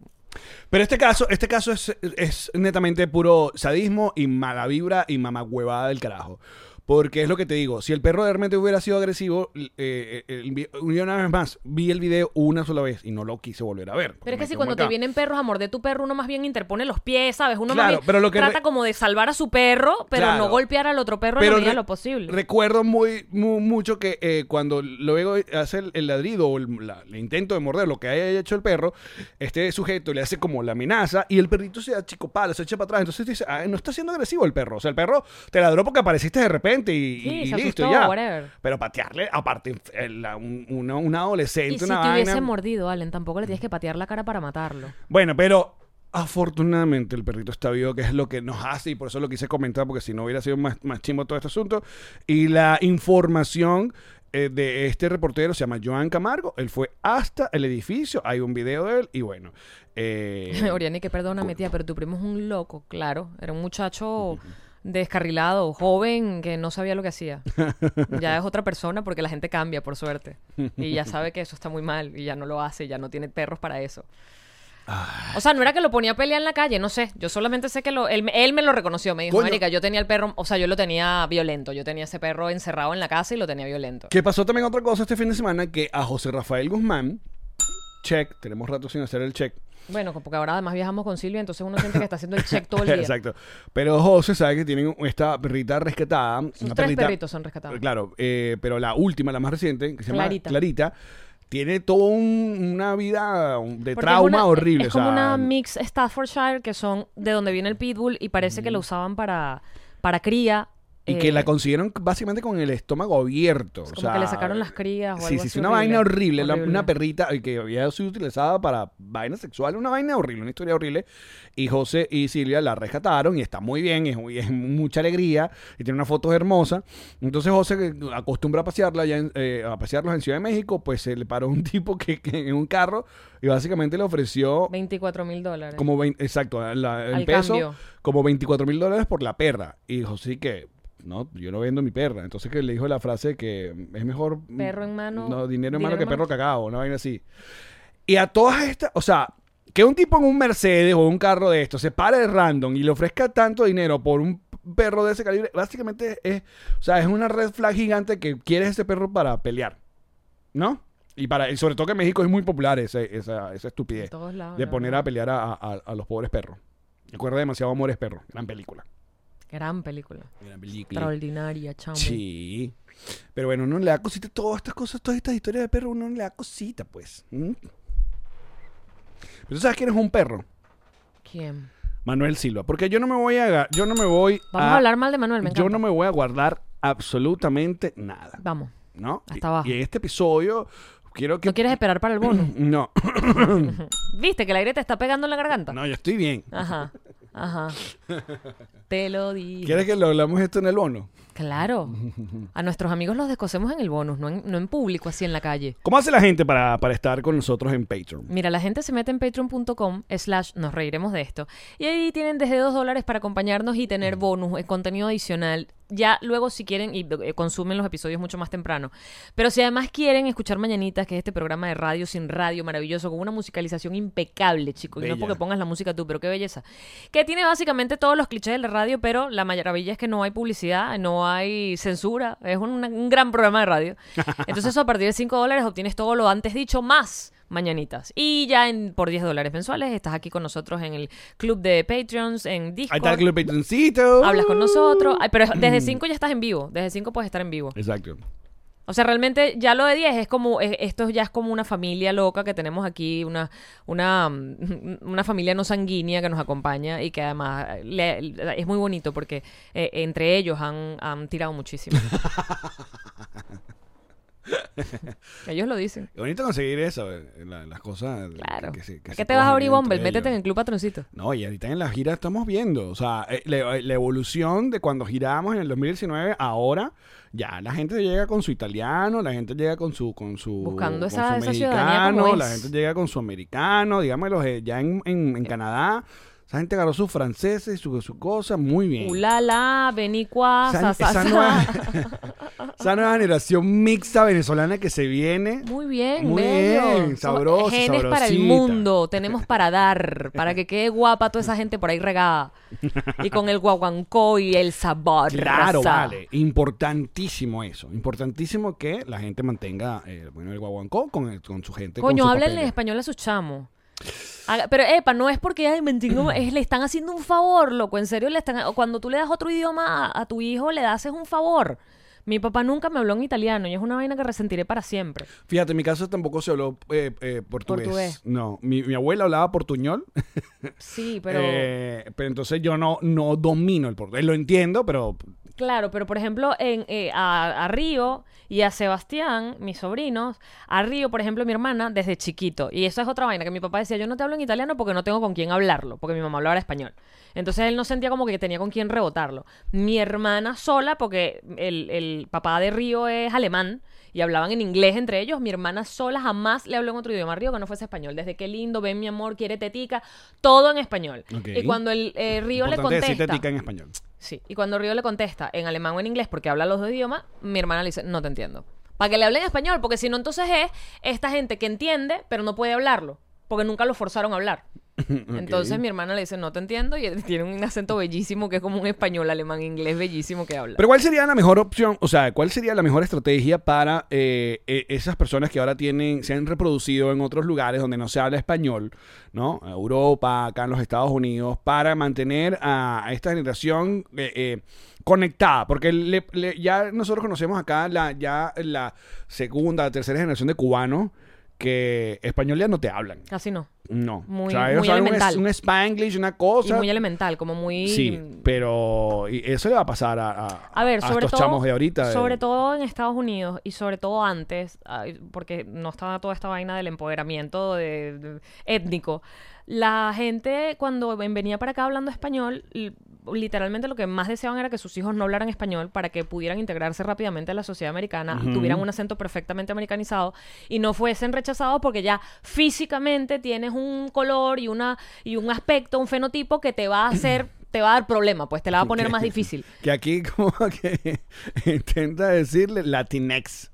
S4: pero este caso, este caso es, es netamente puro sadismo y mala vibra y mamagüevada del carajo. Porque es lo que te digo, si el perro realmente hubiera sido agresivo, eh, eh, el yo una vez más vi el video una sola vez y no lo quise volver a ver.
S3: Pero es que si cuando te vienen perros a morder tu perro, uno más bien interpone los pies, ¿sabes? Uno
S4: Claro,
S3: más bien
S4: pero lo que
S3: trata como de salvar a su perro, pero
S4: Claro.
S3: no golpear al otro perro en la medida de
S4: re-
S3: lo posible.
S4: Recuerdo muy, mu- mucho que eh, cuando luego hace el, el ladrido o el, la- el intento de morder lo que haya hecho el perro, este sujeto le hace como la amenaza y el perrito se achicopala, se echa para atrás. Entonces dice, ah, no está siendo agresivo el perro. O sea, el perro te ladró porque apareciste de repente y,
S3: Sí,
S4: y
S3: se
S4: listo,
S3: asustó,
S4: ya.
S3: whatever.
S4: Pero patearle, aparte, la- un- una, una adolescente,
S3: y si
S4: una
S3: te hubiese mordido, Allen, tampoco le tienes que patear la cara para matarlo.
S4: Bueno, pero afortunadamente el perrito está vivo, que es lo que nos hace, y por eso lo quise comentar, porque si no hubiera sido más, más chimbo todo este asunto. Y la información eh, de este reportero se llama Joan Camargo. Él fue hasta el edificio, hay un video de él, y bueno. eh, *laughs*
S3: Oriani, que perdóname, tía, pero tu primo es un loco, claro. Era un muchacho descarrilado, joven, que no sabía lo que hacía. *laughs* Ya es otra persona porque la gente cambia, por suerte. Y ya sabe que eso está muy mal y ya no lo hace, ya no tiene perros para eso. O sea, no era que lo ponía a pelear en la calle, no sé. Yo solamente sé que lo, él, él me lo reconoció. Me dijo,
S4: Coño.
S3: Yo tenía el perro, o sea, yo lo tenía violento. Yo tenía ese perro encerrado en la casa y lo tenía violento.
S4: que pasó también otra cosa este fin de semana, que a José Rafael Guzmán, check, tenemos rato sin hacer el check.
S3: Bueno, porque ahora además viajamos con Silvia, entonces uno siente que está haciendo el check todo el *laughs* día.
S4: Exacto. Pero José sabe que tienen esta perrita rescatada.
S3: Sus
S4: una
S3: tres
S4: perrita-
S3: perritos son rescatados.
S4: Claro, eh, pero la última, la más reciente, que se llama
S3: Clarita.
S4: Tiene toda un- una vida de
S3: Porque es
S4: trauma
S3: una-
S4: horrible.
S3: Es
S4: o
S3: como
S4: sea,
S3: una mix Staffordshire que son de donde viene el pitbull y parece que lo usaban para, para cría.
S4: Y
S3: eh,
S4: que la consiguieron básicamente con el estómago abierto. o
S3: como
S4: sea,
S3: que le sacaron las crías o
S4: Sí,
S3: algo
S4: sí,
S3: así
S4: una vaina horrible. la- una perrita eh, que había sido utilizada para vaina sexual, una vaina horrible, una historia horrible. Y José y Silvia la rescataron y está muy bien, es, mucha alegría y tiene unas fotos hermosas. Entonces José que acostumbra a pasearla ya en- eh, a pasearlos en Ciudad de México, pues se le paró un *laughs* tipo que, que en un carro y básicamente le ofreció
S3: 24 mil dólares.
S4: como 20, exacto, la- en
S3: Al
S4: peso,
S3: cambio.
S4: como 24 mil dólares por la perra. Y dijo, sí que, no, yo no vendo mi perra. Entonces que le dijo la frase que es mejor...
S3: Perro en mano,
S4: No, dinero en
S3: dinero
S4: mano que
S3: en mano.
S4: perro cagado, una vaina así. Y a todas estas, o sea, que un tipo en un Mercedes o un carro de esto se pare de random y le ofrezca tanto dinero por un perro de ese calibre, básicamente es, o sea, es una red flag gigante que quieres ese perro para pelear, ¿no? Y, para, y sobre todo que en México es muy popular ese- esa, esa estupidez
S3: En todos lados,
S4: de poner a pelear a, a- a los pobres perros. Recuerda demasiado Amores Perros, gran película.
S3: Gran película.
S4: Gran película.
S3: Extraordinaria, chamo.
S4: Sí. Pero bueno, uno le da cosita todas estas cosas, todas estas historias de perro, uno le da cosita, pues. ¿Mm? Pero tú sabes quién es un perro.
S3: ¿Quién?
S4: Manuel Silva. Porque yo no me voy a. Yo no me voy
S3: Vamos a, hablar mal de Manuel, me
S4: Yo no me voy a guardar absolutamente nada.
S3: Vamos.
S4: ¿No?
S3: Hasta
S4: Y-
S3: abajo.
S4: Y en este episodio quiero que.
S3: ¿No quieres esperar para el bono? *clears throat*
S4: No, *laughs* *clears throat*
S3: ¿Viste que el aire te está pegando en la garganta?
S4: no, yo estoy bien.
S3: Ajá, *laughs* ajá. *laughs* Te lo digo.
S4: ¿Quieres que lo hablamos esto en el bono?
S3: Claro. *laughs* A nuestros amigos los descosemos en el bonus, no en, no en público, así en la calle.
S4: ¿Cómo hace la gente para, para estar con nosotros en Patreon?
S3: Mira, la gente se mete en patreon.com slash nos reiremos de esto. Y ahí tienen desde dos dólares para acompañarnos y tener bonus, eh, contenido adicional. Ya luego si quieren y eh, consumen los episodios mucho más temprano. Pero si además quieren escuchar Mañanitas, que es este programa de radio sin radio maravilloso, con una musicalización impecable, chicos. Y no
S4: Bella.
S3: porque pongas la música tú, pero qué belleza. Que tiene básicamente todos los clichés de la radio, pero la maravilla es que no hay publicidad, no hay censura. Es un, un gran programa de radio. *laughs* Entonces a partir de 5 dólares obtienes todo lo antes dicho más mañanitas. Y ya en, por 10 dólares mensuales estás aquí con nosotros en el club de Patreons, en Discord.
S4: Ahí está el club Patroncito.
S3: Hablas con nosotros. Ay, pero *clears throat* desde 5 ya estás en vivo. Desde 5 puedes estar en vivo.
S4: Exacto.
S3: O sea, realmente ya lo de 10 es como, es- esto ya es como una familia loca que tenemos aquí, una, una, mm, una familia no sanguínea que nos acompaña y que además le- le- es muy bonito porque eh, entre ellos han, han tirado muchísimo. *laughs* ellos lo dicen.
S4: Qué bonito conseguir eso, eh, la- las cosas.
S3: Claro.
S4: que se- que
S3: ¿Qué te vas a abrir, Bumble? Métete en el Club Patroncito.
S4: No, y ahorita en la gira estamos viendo, o sea, eh, la, la evolución de cuando giramos en el 2019, ahora ya la gente llega con su italiano, la gente llega con su con su
S3: Buscando
S4: con
S3: esa-
S4: su
S3: esa ciudadanía como
S4: mexicano, la
S3: es.
S4: gente llega con su americano, digámoslo, eh, ya en, en, en Canadá, esa gente agarró sus franceses y su, su cosa muy bien.
S3: Ulala, Benicua,
S4: esa,
S3: sa, sa,
S4: esa
S3: sa.
S4: nueva, *laughs* esa nueva generación mixta venezolana que se viene.
S3: Muy bien,
S4: Muy
S3: bello.
S4: bien,
S3: Somos
S4: sabrosa,
S3: Genes para el mundo, tenemos para dar, para que quede guapa toda esa gente por ahí regada. Y con el guaguancó y el sabor.
S4: Claro,
S3: raza.
S4: vale. Importantísimo eso. Importantísimo que la gente mantenga eh, bueno, el guaguancó con, el- con su gente. con
S3: Coño, háblenle en español a sus chamos. Haga- Pero, epa, no es porque ay, es, le están haciendo un favor, loco. En serio, le están, cuando tú le das otro idioma a, a tu hijo, le das un favor. Mi papá nunca me habló en italiano y es una vaina que resentiré para siempre.
S4: Fíjate, en mi caso tampoco se habló eh, eh, portugués.
S3: Portugués.
S4: No, mi, mi abuela hablaba portuñol.
S3: Sí, *laughs* pero.
S4: eh, pero entonces yo no, no domino el portugués. Lo entiendo, pero
S3: Claro, pero por ejemplo, en, eh, a, a Río y a Sebastián, mis sobrinos, a Río, por ejemplo, mi hermana, desde chiquito. Y eso es otra vaina, que mi papá decía, yo no te hablo en italiano porque no tengo con quién hablarlo, porque mi mamá hablaba español. Entonces él no sentía como que tenía con quién rebotarlo. Mi hermana sola, porque el, el papá de Río es alemán y hablaban en inglés entre ellos, mi hermana sola jamás le habló en otro idioma a Río que no fuese español. Desde qué lindo, ven mi amor, quiere tetica, todo en español. Y cuando el eh, Río le
S4: importante decir
S3: contesta...
S4: tetica en español.
S3: Sí, y cuando Río le contesta en alemán o en inglés porque habla los dos idiomas, mi hermana le dice, no te entiendo. Para que le hable en español, porque si no, entonces es esta gente que entiende, pero no puede hablarlo, porque nunca lo forzaron a hablar. *laughs* Entonces mi hermana le dice, no te entiendo, y él *laughs* tiene un acento bellísimo que es como un español, alemán, inglés bellísimo que habla.
S4: Pero ¿cuál sería la mejor opción? O sea, ¿cuál sería la mejor estrategia para eh, eh, esas personas que ahora tienen, se han reproducido en otros lugares donde no se habla español, ¿no? Europa, acá en los Estados Unidos, para mantener a, a esta generación eh, eh, conectada? Porque le- le- ya nosotros conocemos acá la, ya la segunda, tercera generación de cubanos que español ya no te hablan.
S3: Casi no.
S4: No.
S3: Muy-
S4: o sea, ellos
S3: muy
S4: saben un,
S3: elemental.
S4: es- un spanglish, una
S3: Y
S4: cosa.
S3: muy elemental, como muy...
S4: Sí, pero y eso le va a pasar a, a,
S3: A ver, sobre
S4: estos
S3: todo,
S4: chamos de ahorita. de-
S3: sobre todo en Estados Unidos y sobre todo antes, porque no estaba toda esta vaina del empoderamiento de- de- étnico. La gente cuando ven- venía para acá hablando español, literalmente lo que más deseaban era que sus hijos no hablaran español para que pudieran integrarse rápidamente a la sociedad americana, tuvieran un acento perfectamente americanizado y no fuesen rechazados porque ya físicamente tienes un color y una y un aspecto, un fenotipo que te va a hacer *clears throat* te va a dar problema, pues te la va a poner más difícil.
S4: Que aquí como *laughs* que intenta decirle Latinex.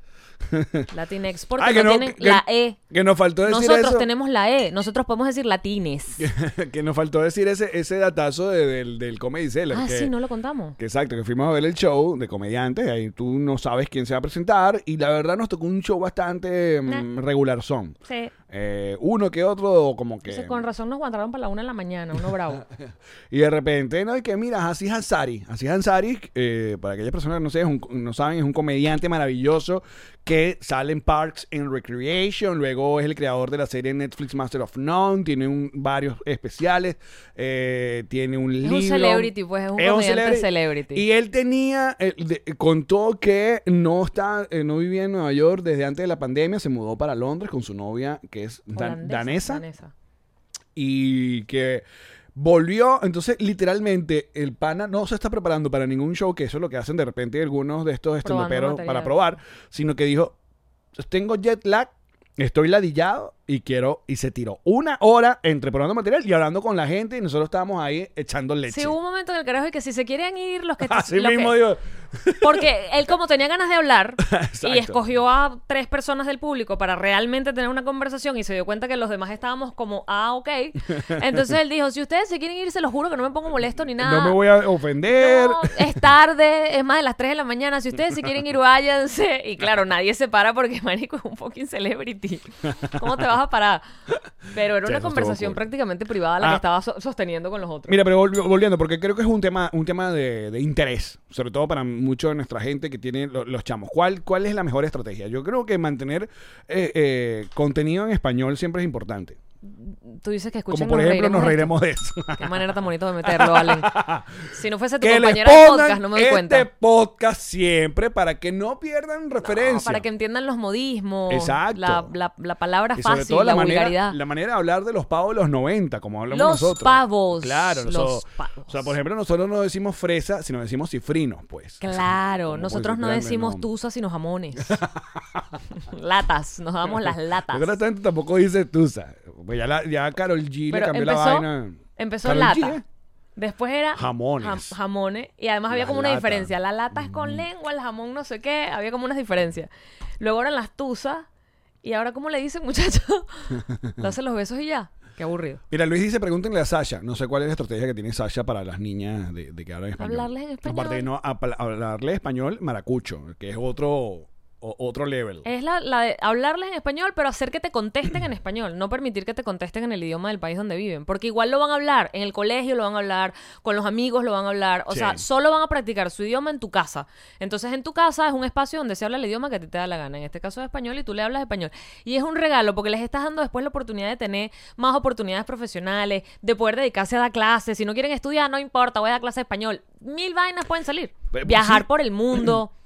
S4: *laughs*
S3: Latinex, porque
S4: Ay,
S3: no,
S4: que no-
S3: tienen
S4: que-
S3: la E.
S4: Que nos faltó decir
S3: Nosotros
S4: eso.
S3: tenemos la E. Nosotros podemos decir latines. *laughs*
S4: que nos faltó decir ese, ese datazo de- del, del Comedy Cellar.
S3: ah,
S4: que,
S3: sí, no lo contamos.
S4: que exacto, que fuimos a ver el show de comediantes, ahí tú no sabes quién se va a presentar, y la verdad nos tocó un show bastante mm,
S3: Nah.
S4: regular son.
S3: Sí.
S4: Eh, uno que otro como que...
S3: Entonces, con razón nos guardaron para la una de la mañana, uno bravo. *laughs*
S4: Y de repente, ¿no? Y que mira, Aziz Ansari. Aziz Ansari, eh, para aquellas personas que no, sé, es un- no saben, es un comediante maravilloso que sale en Parks and Recreation. Luego es el creador de la serie Netflix Master of None. Tiene un- varios especiales. eh, tiene un
S3: Es
S4: libro.
S3: un celebrity, pues, es un comediante celebrity.
S4: Y él tenía, de- contó que no está, no vivía en Nueva York desde antes de la pandemia. Se mudó para Londres con su novia, que es dan- danesa
S3: danesa.
S4: y que volvió, entonces literalmente el pana no se está preparando para ningún show, que eso es lo que hacen de repente algunos de estos estandoperos para probar, sino que dijo, tengo jet lag, estoy ladillado y quiero, y se tiró una hora entre probando material y hablando con la gente y nosotros estábamos ahí echando leche.
S3: Sí, hubo un momento en el carajo y que si se quieren ir los que... *laughs*
S4: Así
S3: los que-
S4: mismo digo, *laughs*
S3: Porque él como tenía ganas de hablar *laughs* y escogió a tres personas del público para realmente tener una conversación y se dio cuenta que los demás estábamos como, ah, ok. Entonces él dijo, si ustedes se quieren ir, se los juro que no me pongo molesto ni nada.
S4: no me voy a ofender.
S3: No, es tarde, es más de las 3 de la mañana. Si ustedes se quieren ir, váyanse. Y claro, nadie se para porque Marico es un fucking celebrity. ¿Cómo te vas a parar? Pero era *laughs* una conversación prácticamente privada la
S4: Ah.
S3: que estaba so- sosteniendo con los otros.
S4: Mira, pero volvi- volviendo, porque creo que es un tema, un tema de, de interés, sobre todo para mucho de nuestra gente que tiene lo- los chamos. ¿Cuál, ¿Cuál es la mejor estrategia? Yo creo que mantener eh, eh, contenido en español siempre es importante.
S3: Tú dices que escuchen
S4: Como por ejemplo, nos reiremos de eso.
S3: Qué manera tan bonita de meterlo, Allen. *laughs* Si no fuese tu
S4: que
S3: compañera de podcast, no me doy
S4: este
S3: cuenta.
S4: podcast siempre para que no pierdan
S3: No,
S4: referencia.
S3: para que entiendan los modismos,
S4: Exacto.
S3: la, la- la palabra
S4: y sobre
S3: fácil,
S4: todo la,
S3: la,
S4: manera,
S3: vulgaridad.
S4: la manera de hablar de los pavos de los 90, como hablamos
S3: Los
S4: nosotros.
S3: pavos,
S4: Claro,
S3: los
S4: nosotros-
S3: pavos.
S4: O sea, por ejemplo, nosotros no decimos fresa, sino decimos cifrinos, pues.
S3: Claro, nosotros no decimos tusa sino jamones. *laughs* latas, nos damos las latas.
S4: Yo creo que tanto tampoco dice Tusa. Pues ya, la, ya Carol G le
S3: Pero
S4: cambió
S3: empezó,
S4: la vaina.
S3: empezó
S4: Karol
S3: lata.
S4: G, ¿eh?
S3: Después era
S4: Jamones.
S3: jam- jamones. Y además había
S4: La
S3: como una
S4: lata. Mm.
S3: diferencia. La lata es con lengua, el jamón no sé qué. Había como unas diferencias. Luego eran las tusas. Y ahora, ¿cómo le dicen, muchachos? *laughs* Darse los besos y ya. Qué aburrido.
S4: Mira, Luis dice, pregúntenle a Sasha. No sé cuál es la estrategia que tiene Sasha para las niñas de, de que hablan español.
S3: Hablarles en español.
S4: Aparte de no hablarle español maracucho, que es otro, o- otro level.
S3: Es la, la de hablarles en español, pero hacer que te contesten en español. No permitir que te contesten en el idioma del país donde viven. Porque igual lo van a hablar. En el colegio lo van a hablar. Con los amigos lo van a hablar. O
S4: Sí.
S3: sea, solo van a practicar su idioma en tu casa. Entonces, en tu casa es un espacio donde se habla el idioma que a ti te da la gana. En este caso es español y tú le hablas español. Y es un regalo porque les estás dando después la oportunidad de tener más oportunidades profesionales, de poder dedicarse a dar clases. Si no quieren estudiar, no importa, voy a dar clase de español. Mil vainas pueden salir.
S4: Pues,
S3: Viajar por el mundo. *clears throat*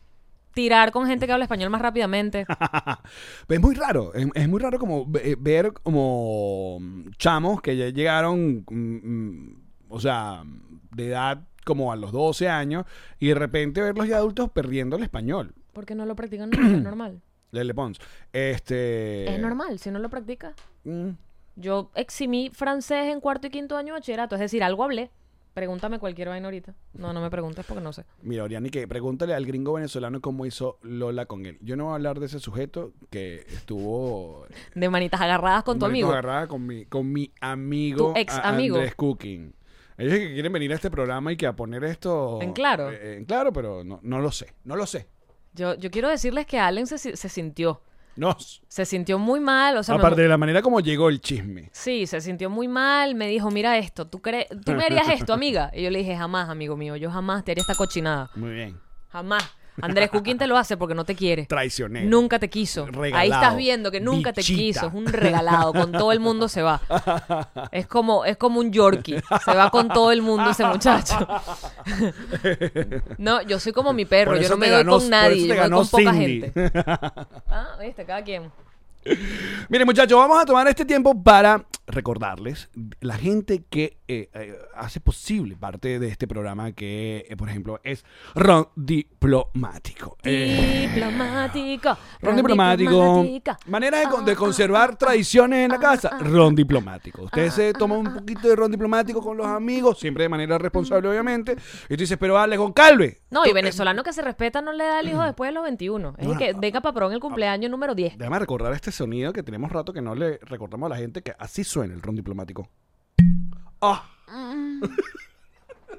S3: Tirar con gente que habla español más rápidamente. *laughs*
S4: Es muy raro, es, es muy raro como ve- ver como mm, chamos que ya llegaron, mm, mm, o sea, de edad como a los 12 años y de repente verlos ya adultos perdiendo el español.
S3: Porque no lo practican nunca, es *clears throat* normal.
S4: Lele Pons. Este...
S3: Es normal, si no lo practicas.
S4: Mm,
S3: Yo eximí francés en cuarto y quinto año de bachillerato, es decir, algo hablé. Pregúntame cualquier vaina ahorita. No, no me preguntes porque no sé.
S4: Mira, Oriani, que pregúntale al gringo venezolano cómo hizo Lola con él. Yo no voy a hablar de ese sujeto que estuvo *laughs*
S3: De manitas agarradas con tu amigo.
S4: agarrada con mi, con mi amigo
S3: Tu ex amigo.
S4: Andrés Cooking. Ellos que quieren venir a este programa y que a poner esto
S3: En claro.
S4: eh, en claro, pero no, no lo sé. No lo sé.
S3: Yo, yo quiero decirles que Allen se, se sintió.
S4: No.
S3: Se sintió muy mal. O sea, me-
S4: Aparte de la manera como llegó el chisme.
S3: Sí, se sintió muy mal. Me dijo, mira esto, ¿tú, crees, ¿tú me harías esto, amiga? Y yo le dije, jamás, amigo mío. Yo jamás te haría esta cochinada.
S4: Muy bien.
S3: Jamás. Andrés Cooking te lo hace porque no te quiere.
S4: Traicionero.
S3: Nunca te quiso.
S4: Regalado.
S3: Ahí estás viendo que nunca te quiso. Es un regalado. Con todo el mundo se va. Es como, es como un Yorkie. Se va con todo el mundo ese muchacho. No, yo soy como mi perro. Yo no me doy con nadie. Yo me doy con poca gente. Ah, viste, cada quien.
S4: Mire, muchachos, vamos a tomar este tiempo para recordarles la gente que eh, eh, hace posible parte de este programa que, eh, por ejemplo, es Ron Diplomático.
S3: Diplomático.
S4: Ron Diplomático. Manera de, de
S3: Ah,
S4: conservar
S3: ah,
S4: tradiciones en la
S3: ah,
S4: casa.
S3: ah,
S4: Ron Diplomático. Usted
S3: ah,
S4: se
S3: ah,
S4: toma un
S3: ah,
S4: poquito de ron diplomático con los amigos, siempre de manera responsable, obviamente. Y tú dices, pero dale con Calve.
S3: No, y venezolano que se respeta no le da al hijo después de los 21. Es el que venga para en el cumpleaños número 10.
S4: Déjame recordar este sonido que tenemos rato que no le recordamos a la gente que así suena el ron diplomático. Ah. *laughs*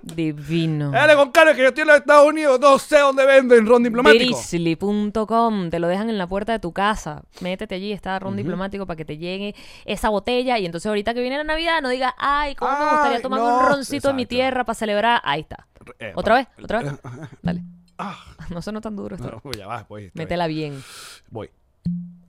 S3: Divino.
S4: Dale con cara que yo estoy en los Estados Unidos, no sé dónde venden ron diplomático.
S3: Drizzly.com, te lo dejan en la puerta de tu casa. Métete allí, está ron diplomático para que te llegue esa botella. Y entonces, ahorita que viene la Navidad, no digas, ay, cómo me gustaría
S4: Ay,
S3: tomar
S4: no.
S3: un roncito en mi tierra para celebrar. Ahí está.
S4: Eh,
S3: ¿Otra vez? ¿Otra vez? *laughs* Dale.
S4: Ah, *laughs*
S3: No sonó tan duro esto.
S4: no, pues ya va, pues. está
S3: Métela bien.
S4: bien. Voy.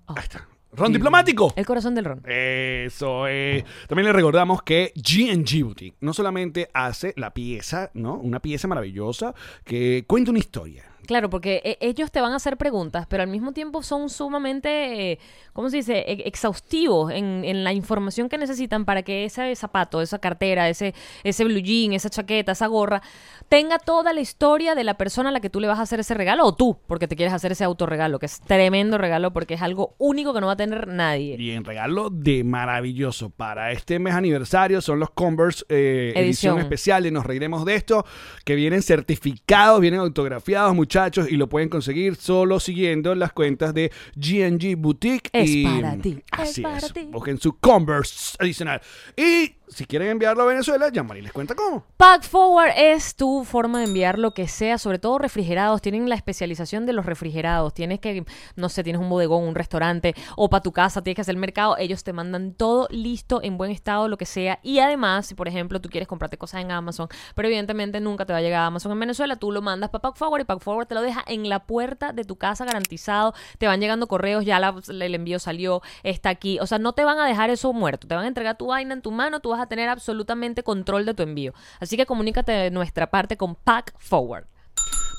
S3: Ah.
S4: Ahí está. Ron diplomático.
S3: El corazón del ron.
S4: Eso es. También le recordamos que GG Boutique no solamente hace la pieza, ¿no? Una pieza maravillosa que cuenta una historia.
S3: Claro, porque eh, ellos te van a hacer preguntas, pero al mismo tiempo son sumamente, eh, ¿cómo se dice?, E- exhaustivos en, en la información que necesitan para que ese zapato, esa cartera, ese, ese blue jean, esa chaqueta, esa gorra, tenga toda la historia de la persona a la que tú le vas a hacer ese regalo, o tú, porque te quieres hacer ese autorregalo, que es tremendo regalo porque es algo único que no va a tener nadie.
S4: Y en regalo de maravilloso para este mes aniversario son los Converse eh, edición.
S3: Edición.
S4: especial de Nos Reiremos de Esto, que vienen certificados, vienen autografiados, muchachos, y lo pueden conseguir solo siguiendo las cuentas de GNG Boutique.
S3: Es
S4: y-
S3: para ti, es
S4: Así
S3: para
S4: es.
S3: ti.
S4: Busquen su Converse adicional. Y si quieren enviarlo a Venezuela, Yamari les cuenta cómo.
S3: Pack Forward es tu forma de enviar lo que sea, sobre todo refrigerados. Tienen la especialización de los refrigerados. Tienes que, no sé, tienes un bodegón, un restaurante o para tu casa, tienes que hacer el mercado. Ellos te mandan todo listo, en buen estado, lo que sea. Y además, si por ejemplo tú quieres comprarte cosas en Amazon, pero evidentemente nunca te va a llegar a Amazon en Venezuela, tú lo mandas para Pack Forward y Pack Forward te lo deja en la puerta de tu casa garantizado. Te van llegando correos, ya el envío salió, está aquí. O sea, no te van a dejar eso muerto. Te van a entregar tu vaina en tu mano, tú vas a tener absolutamente control de tu envío. Así que comunícate de nuestra parte con Pack Forward.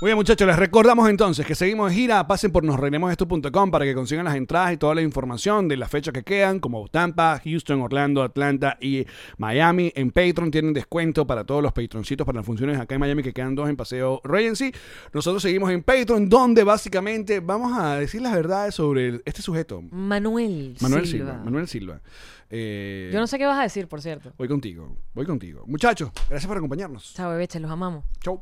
S4: Muy bien, muchachos, les recordamos entonces que seguimos en gira. Pasen por nosreinemosesto.com para que consigan las entradas y toda la información de las fechas que quedan, como Tampa, Houston, Orlando, Atlanta y Miami. En Patreon tienen descuento para todos los patroncitos para las funciones acá en Miami, que quedan dos en Paseo Regency. Nosotros seguimos en Patreon, donde básicamente vamos a decir las verdades sobre el- este sujeto,
S3: Manuel,
S4: Manuel Silva. Manuel Silva. Eh,
S3: Yo no sé qué vas a decir, por cierto.
S4: Voy contigo, voy contigo. Muchachos, gracias por acompañarnos.
S3: Chao, bebeche, los amamos.
S4: Chau.